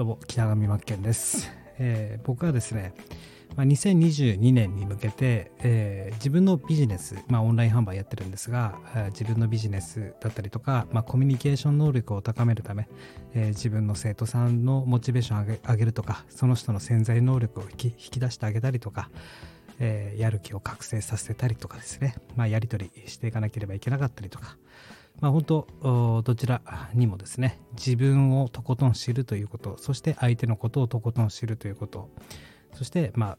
どうも北上真剣です、えー、僕はですね、まあ、2022年に向けて、えー、自分のビジネス、まあ、オンライン販売やってるんですが、えー、自分のビジネスだったりとか、まあ、コミュニケーション能力を高めるため、えー、自分の生徒さんのモチベーションを上げ上げるとかその人の潜在能力を引き引き出してあげたりとか、えー、やる気を覚醒させたりとかですね、まあ、やり取りしていかなければいけなかったりとか、まあ、本当どちらにもですね自分をとことん知るということそして相手のことをとことん知るということそして、まあ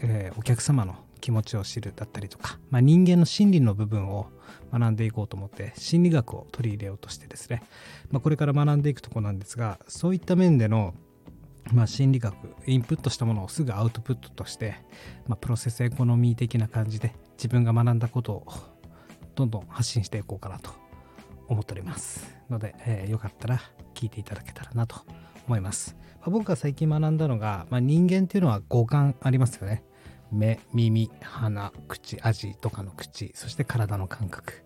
えー、お客様の気持ちを知るだったりとか、まあ、人間の心理の部分を学んでいこうと思って心理学を取り入れようとしてですね、まあ、これから学んでいくとこなんですがそういった面でのまあ、心理学インプットしたものをすぐアウトプットとして、まあ、プロセスエコノミー的な感じで自分が学んだことをどんどん発信していこうかなと思っておりますので、えー、よかったら聞いていただけたらなと思います、まあ、僕が最近学んだのが、まあ、人間っていうのは五感ありますよね。目耳鼻口味とかの口そして体の感覚。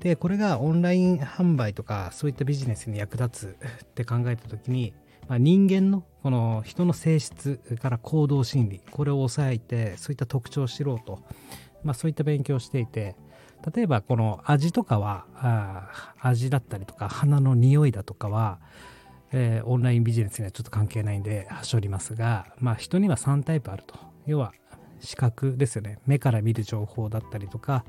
でこれがオンライン販売とかそういったビジネスに役立つって考えた時に、まあ、人間のこの人の性質から行動心理これを抑えてそういった特徴を知ろうと、まあ、そういった勉強をしていて例えばこの味とかはあ味だったりとか鼻の匂いだとかは、えー、オンラインビジネスにはちょっと関係ないんではしょりますが、まあ、人には3タイプあると。要は視覚ですよね。目から見る情報だったりとか、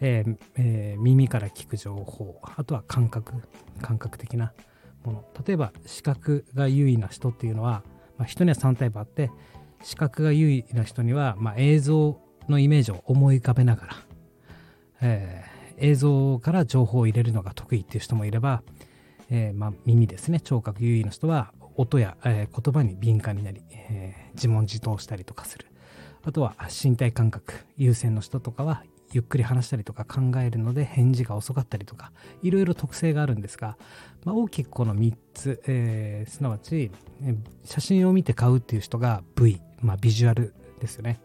えーえー、耳から聞く情報あとは感覚感覚的なもの。例えば視覚が優位な人っていうのは、まあ、人には3タイプあって視覚が優位な人には、まあ、映像のイメージを思い浮かべながらえー、映像から情報を入れるのが得意っていう人もいれば、えー、まあ、耳ですね。聴覚優位の人は音や、えー、言葉に敏感になり、え自問自答したりとかする。あとは身体感覚優先の人とかはゆっくり話したりとか考えるので返事が遅かったりとかいろいろ特性があるんですが、まあ、大きくこの3つ、えー、すなわち写真を見て買うっていう人が V、まあ、ビジュアルですよね。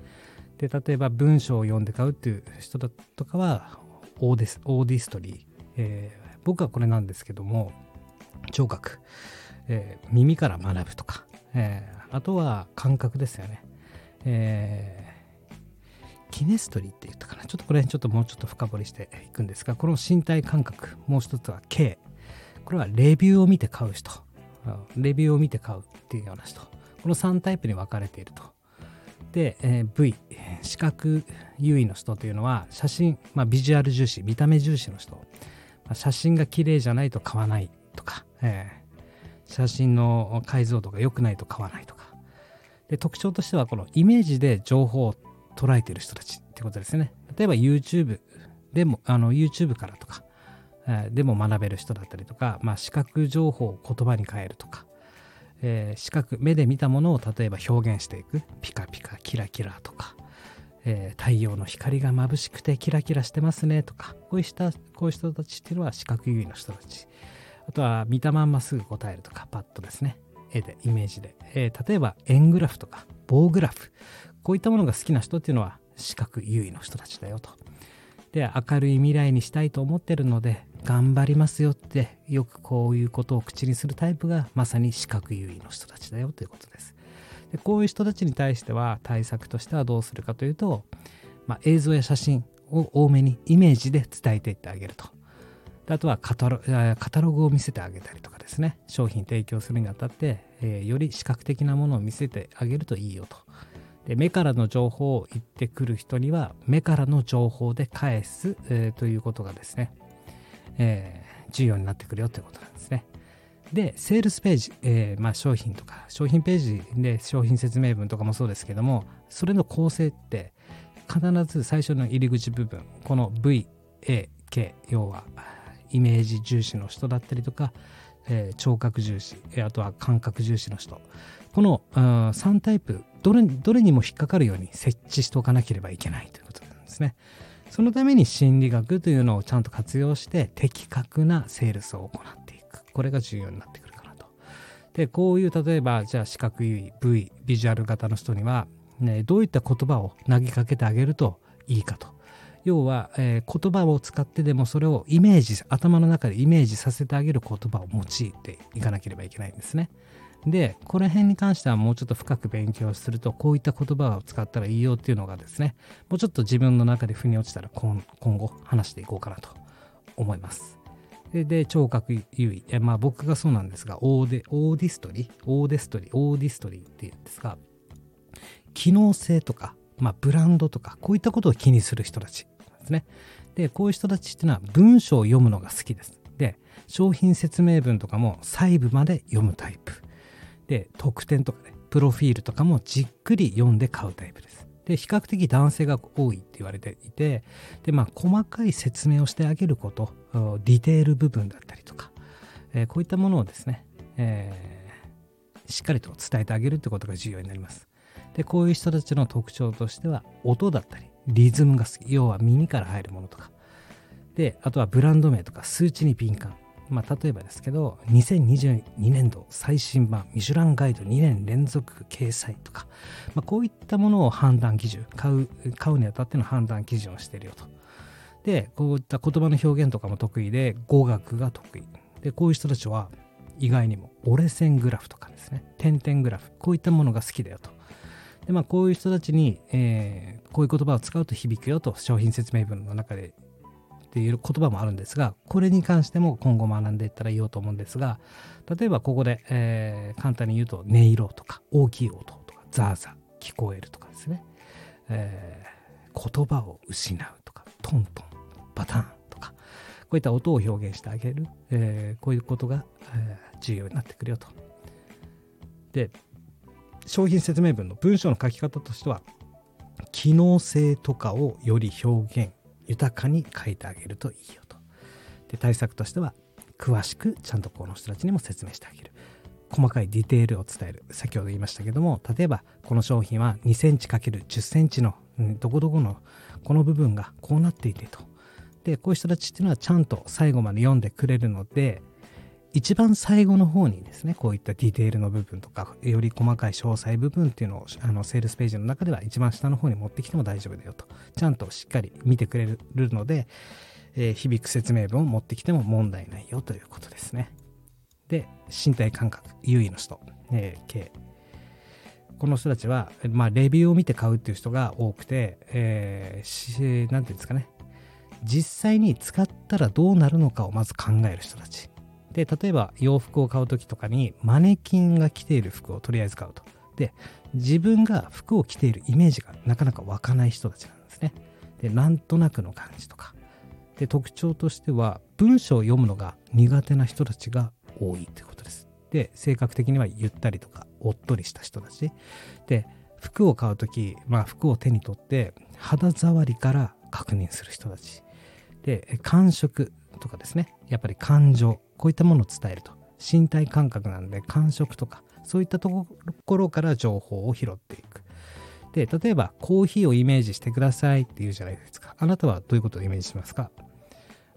で例えば文章を読んで買うっていう人だとかは audi auditory、えー、僕はこれなんですけども聴覚、えー、耳から学ぶとか、えー、あとは感覚ですよね、え、キネストリーって言ったかな。ちょっとこれちょっともうちょっと深掘りしていくんですがこの身体感覚もう一つは K これはレビューを見て買う人。レビューを見て買うっていうような人。この3タイプに分かれていると。で、えー、V 視覚優位の人というのは写真、まあ、ビジュアル重視見た目重視の人、まあ、写真が綺麗じゃないと買わないとか、えー、写真の解像度が良くないと買わないとか。で特徴としてはこのイメージで情報を捉えている人たちってことですね。例えば YouTube でもあの YouTube からとか、えー、でも学べる人だったりとか、まあ、視覚情報を言葉に変えるとかえー、視覚目で見たものを例えば表現していく。ピカピカキラキラとか、えー、太陽の光が眩しくてキラキラしてますねとか。こういう人こういう人たちっていうのは視覚優位の人たち。あとは見たまんますぐ答えるとか。パッとですね。絵でイメージで、えー、例えば円グラフとか。棒グラフ。こういったものが好きな人っていうのは視覚優位の人たちだよと。で明るい未来にしたいと思ってるので頑張りますよってよくこういうことを口にするタイプがまさに視覚優位の人たちだよということです。でこういう人たちに対しては対策としてはどうするかというと、まあ、映像や写真を多めにイメージで伝えていってあげると。あとはカタログを見せてあげたりとかですね商品提供するにあたって、えー、より視覚的なものを見せてあげるといいよと。で目からの情報を言ってくる人には目からの情報で返す、えー、ということがですねえー、重要になってくるよということなんですね。で、セールスページ、えー、まあ、商品とか、商品ページで商品説明文とかもそうですけども、それの構成って必ず最初の入り口部分、この V、A、K、要はイメージ重視の人だったりとか、えー、聴覚重視、あとは感覚重視の人、この3タイプどれ、どれにも引っかかるように設置しておかなければいけないということなんですね。そのために心理学というのをちゃんと活用して的確なセールスを行っていく。これが重要になってくるかなと。で、こういう例えばじゃあ視覚優位、V、ビジュアル型の人には、ね、どういった言葉を投げかけてあげるといいかと。要は、えー、言葉を使ってでもそれをイメージ、頭の中でイメージさせてあげる言葉を用いていかなければいけないんですね。で、この辺に関してはもうちょっと深く勉強すると、こういった言葉を使ったらいいよっていうのがですね、もうちょっと自分の中で腑に落ちたら今後話していこうかなと思います。で、聴覚優位。まあ僕がそうなんですが、 audi auditory auditory auditory っていうんですが、機能性とか、まあブランドとか、こういったことを気にする人たちですね。で、こういう人たちっていうのは文章を読むのが好きです。で、商品説明文とかも細部まで読むタイプ。で、特典とかね、プロフィールとかもじっくり読んで買うタイプです。で、比較的男性が多いって言われていて、で、まあ、細かい説明をしてあげること、ディテール部分だったりとか、えー、こういったものをですね、えー、しっかりと伝えてあげるってことが重要になります。で、こういう人たちの特徴としては、音だったり、リズムが好き、要は耳から入るものとか、で、あとはブランド名とか数値に敏感。まあ、例えばですけど、2022年度最新版ミシュランガイド2年連続掲載とか、まあ、こういったものを判断基準、買う、買うにあたっての判断基準をしてるよと。で、こういった言葉の表現とかも得意で、語学が得意。で、こういう人たちは意外にも折れ線グラフとかですね、点々グラフ、こういったものが好きだよと。で、まあ、こういう人たちに、えー、こういう言葉を使うと響くよと商品説明文の中でっていう言葉もあるんですが、これに関しても今後学んでいったらいいよと思うんですが、例えばここで、えー、簡単に言うと、音色とか、大きい音とか、ザーザー、聞こえるとかですね、えー、言葉を失うとか、トントン、バタンとか、こういった音を表現してあげる、えー、こういうことが、えー、重要になってくるよと。で、商品説明文の文章の書き方としては、機能性とかをより表現豊かに書いてあげるといいよと。で対策としては詳しくちゃんとこの人たちにも説明してあげる。細かいディテールを伝える。先ほど言いましたけども、例えばこの商品は 2cm×10cm の、どこどこのこの部分がこうなっていてと。で、こういう人たちっていうのはちゃんと最後まで読んでくれるので、一番最後の方にですね、こういったディテールの部分とか、より細かい詳細部分っていうのを、あの、セールスページの中では一番下の方に持ってきても大丈夫だよと。ちゃんとしっかり見てくれるので、えー、響く説明文を持ってきても問題ないよということですね。で、身体感覚、優位の人、えー、K。この人たちは、まあ、レビューを見て買うっていう人が多くて、えー、なんていうんですかね。実際に使ったらどうなるのかをまず考える人たち。で、例えば洋服を買う時とかにマネキンが着ている服をとりあえず買うと。で、自分が服を着ているイメージがなかなか湧かない人たちなんですね。で、なんとなくの感じとか。で、特徴としては文章を読むのが苦手な人たちが多いということです。で、性格的にはゆったりとかおっとりした人たち。で、服を買う時、まあ服を手に取って肌触りから確認する人たち。で、感触とかですね。やっぱり感情。こういったものを伝えると。身体感覚なんで感触とか、そういったところから情報を拾っていく。で、例えばコーヒーをイメージしてくださいって言うじゃないですか。あなたはどういうことをイメージしますか？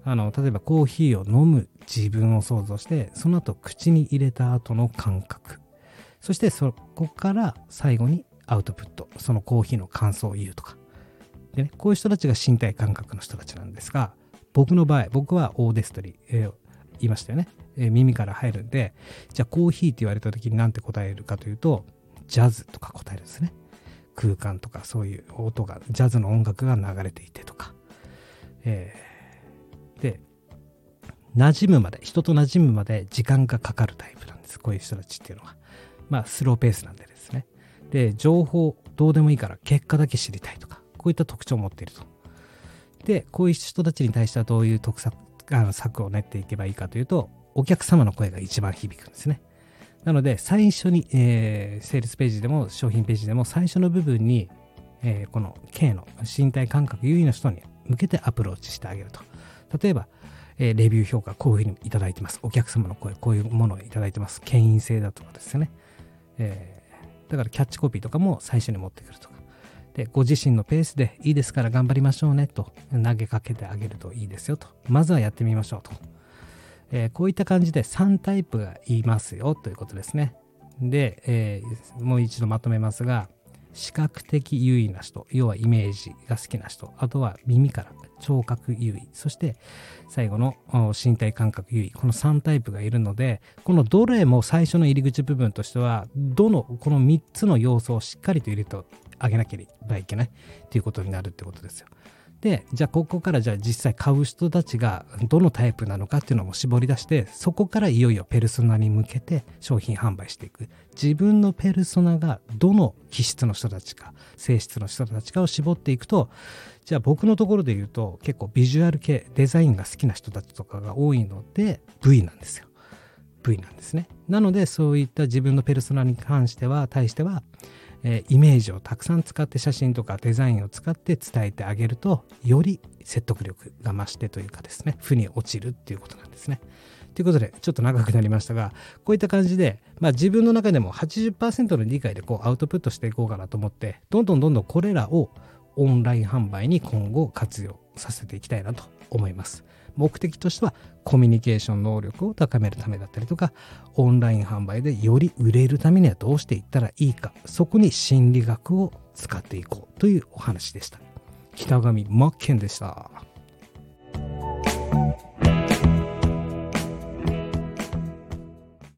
あの、例えばコーヒーを飲む自分を想像して、その後口に入れた後の感覚。そしてそこから最後にアウトプット。そのコーヒーの感想を言うとか。でね、こういう人たちが身体感覚の人たちなんですが、僕の場合、僕はオーデストリー、えー、言いましたよね。えー、耳から入るんで、じゃあコーヒーって言われた時に何て答えるかというと、ジャズとか答えるんですね。空間とかそういう音が、ジャズの音楽が流れていてとか。えー、で、馴染むまで、人と馴染むまで時間がかかるタイプなんです。こういう人たちっていうのは。まあ、スローペースなんでですね。で、情報どうでもいいから結果だけ知りたいとか、こういった特徴を持っていると。で、こういう人たちに対してはどういう特策あの策を練っていけばいいかというと、お客様の声が一番響くんですね。なので、最初に、えー、セールスページでも商品ページでも最初の部分に、えー、この K の身体感覚優位の人に向けてアプローチしてあげると。例えば、えー、レビュー評価こういうふうにいただいてます。お客様の声、こういうものをいただいてます。権威性だとかですね。えー、だからキャッチコピーとかも最初に持ってくるとか。で、ご自身のペースでいいですから頑張りましょうねと投げかけてあげるといいですよと。まずはやってみましょうと。えー、こういった感じで3タイプがいますよということですね。で、えー、もう一度まとめますが、視覚的優位な人要はイメージが好きな人あとは耳から聴覚優位そして最後の身体感覚優位この3タイプがいるのでこのどれも最初の入り口部分としてはどのこの3つの要素をしっかりと入れてあげなければいけないということになるってことですよ。でじゃあここからじゃあ実際買う人たちがどのタイプなのかっていうのも絞り出してそこからいよいよペルソナに向けて商品販売していく。自分のペルソナがどの気質の人たちか性質の人たちかを絞っていくとじゃあ僕のところで言うと結構ビジュアル系デザインが好きな人たちとかが多いので V なんですよ。V なんですね。なのでそういった自分のペルソナに関しては対してはえイメージをたくさん使って写真とかデザインを使って伝えてあげるとより説得力が増してというかですね負に落ちるっていうことなんですね。ということでちょっと長くなりましたがこういった感じで、まあ、自分の中でも80%の理解でこうアウトプットしていこうかなと思ってどんどんどんどんこれらをオンライン販売に今後活用させていきたいなと思います。目的としてはコミュニケーション能力を高めるためだったりとかオンライン販売でより売れるためにはどうしていったらいいかそこに心理学を使っていこうというお話でした北上真剣でした